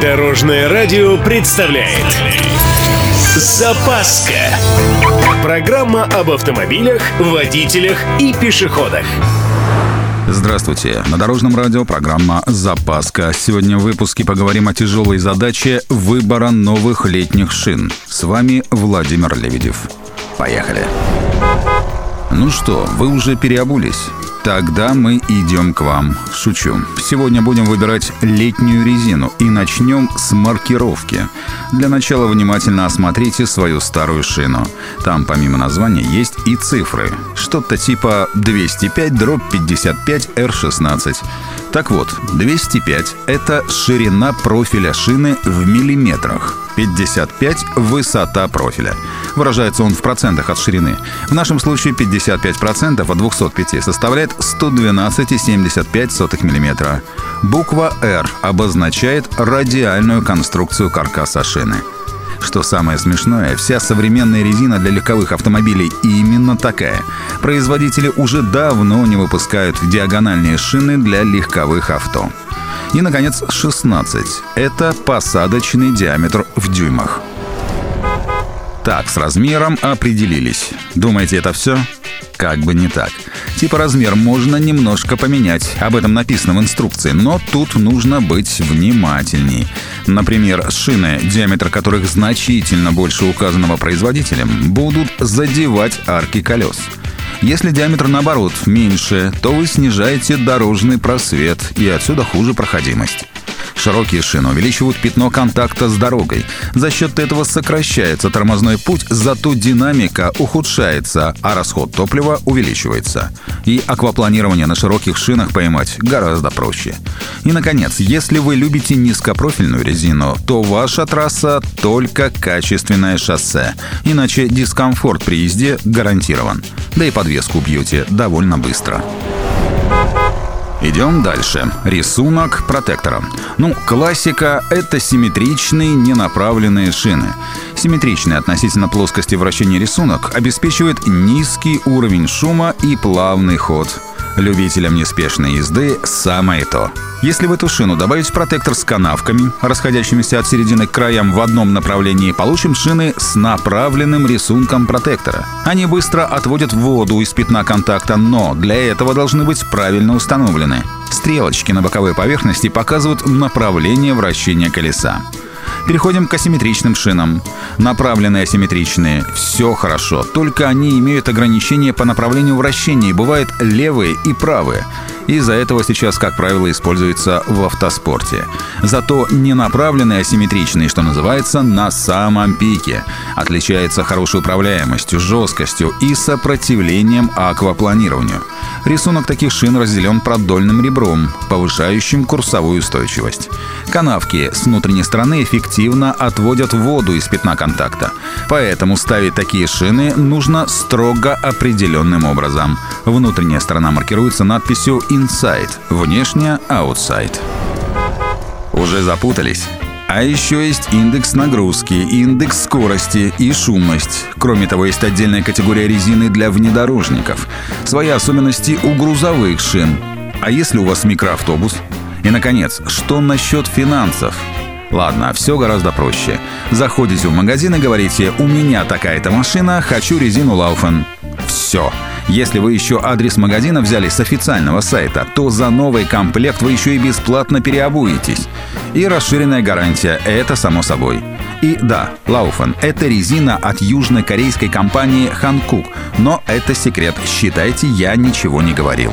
Дорожное радио представляет Запаска Программа об автомобилях, водителях и пешеходах Здравствуйте. На Дорожном радио программа «Запаска». Сегодня в выпуске поговорим о тяжелой задаче выбора новых летних шин. С вами Владимир Лебедев. Поехали. Ну что, вы уже переобулись? Тогда мы идем к вам. Шучу. Сегодня будем выбирать летнюю резину и начнем с маркировки. Для начала внимательно осмотрите свою старую шину. Там помимо названия есть и цифры. Что-то типа 205 дробь 55 R16. Так вот, 205 – это ширина профиля шины в миллиметрах. 55 – высота профиля. Выражается он в процентах от ширины. В нашем случае 55% от 205 составляет 112,75 мм. Буква R обозначает радиальную конструкцию каркаса шины. Что самое смешное, вся современная резина для легковых автомобилей именно такая. Производители уже давно не выпускают диагональные шины для легковых авто. И, наконец, 16. Это посадочный диаметр в дюймах. Так, с размером определились. Думаете, это все? Как бы не так. Типа размер можно немножко поменять, об этом написано в инструкции, но тут нужно быть внимательней. Например, шины, диаметр которых значительно больше указанного производителем, будут задевать арки колес. Если диаметр наоборот меньше, то вы снижаете дорожный просвет и отсюда хуже проходимость. Широкие шины увеличивают пятно контакта с дорогой. За счет этого сокращается тормозной путь, зато динамика ухудшается, а расход топлива увеличивается. И аквапланирование на широких шинах поймать гораздо проще. И, наконец, если вы любите низкопрофильную резину, то ваша трасса только качественное шоссе. Иначе дискомфорт при езде гарантирован. Да и подвеску бьете довольно быстро. Идем дальше. Рисунок протектора. Ну, классика — это симметричные ненаправленные шины. Симметричный относительно плоскости вращения рисунок обеспечивает низкий уровень шума и плавный ход. Любителям неспешной езды самое то. Если в эту шину добавить протектор с канавками, расходящимися от середины к краям в одном направлении, получим шины с направленным рисунком протектора. Они быстро отводят воду из пятна контакта, но для этого должны быть правильно установлены. Стрелочки на боковой поверхности показывают направление вращения колеса. Переходим к асимметричным шинам. Направленные асимметричные – все хорошо, только они имеют ограничения по направлению вращения и бывают левые и правые. Из-за этого сейчас, как правило, используется в автоспорте. Зато ненаправленный асимметричный, что называется, на самом пике. Отличается хорошей управляемостью, жесткостью и сопротивлением аквапланированию. Рисунок таких шин разделен продольным ребром, повышающим курсовую устойчивость. Канавки с внутренней стороны эффективно отводят воду из пятна контакта. Поэтому ставить такие шины нужно строго определенным образом. Внутренняя сторона маркируется надписью inside, внешняя outside. Уже запутались? А еще есть индекс нагрузки, индекс скорости и шумность. Кроме того, есть отдельная категория резины для внедорожников. Свои особенности у грузовых шин. А если у вас микроавтобус? И, наконец, что насчет финансов? Ладно, все гораздо проще. Заходите в магазин и говорите «У меня такая-то машина, хочу резину Лауфен». Все. Если вы еще адрес магазина взяли с официального сайта, то за новый комплект вы еще и бесплатно переобуетесь. И расширенная гарантия – это само собой. И да, Лауфен – это резина от южнокорейской компании Hankook, но это секрет, считайте, я ничего не говорил.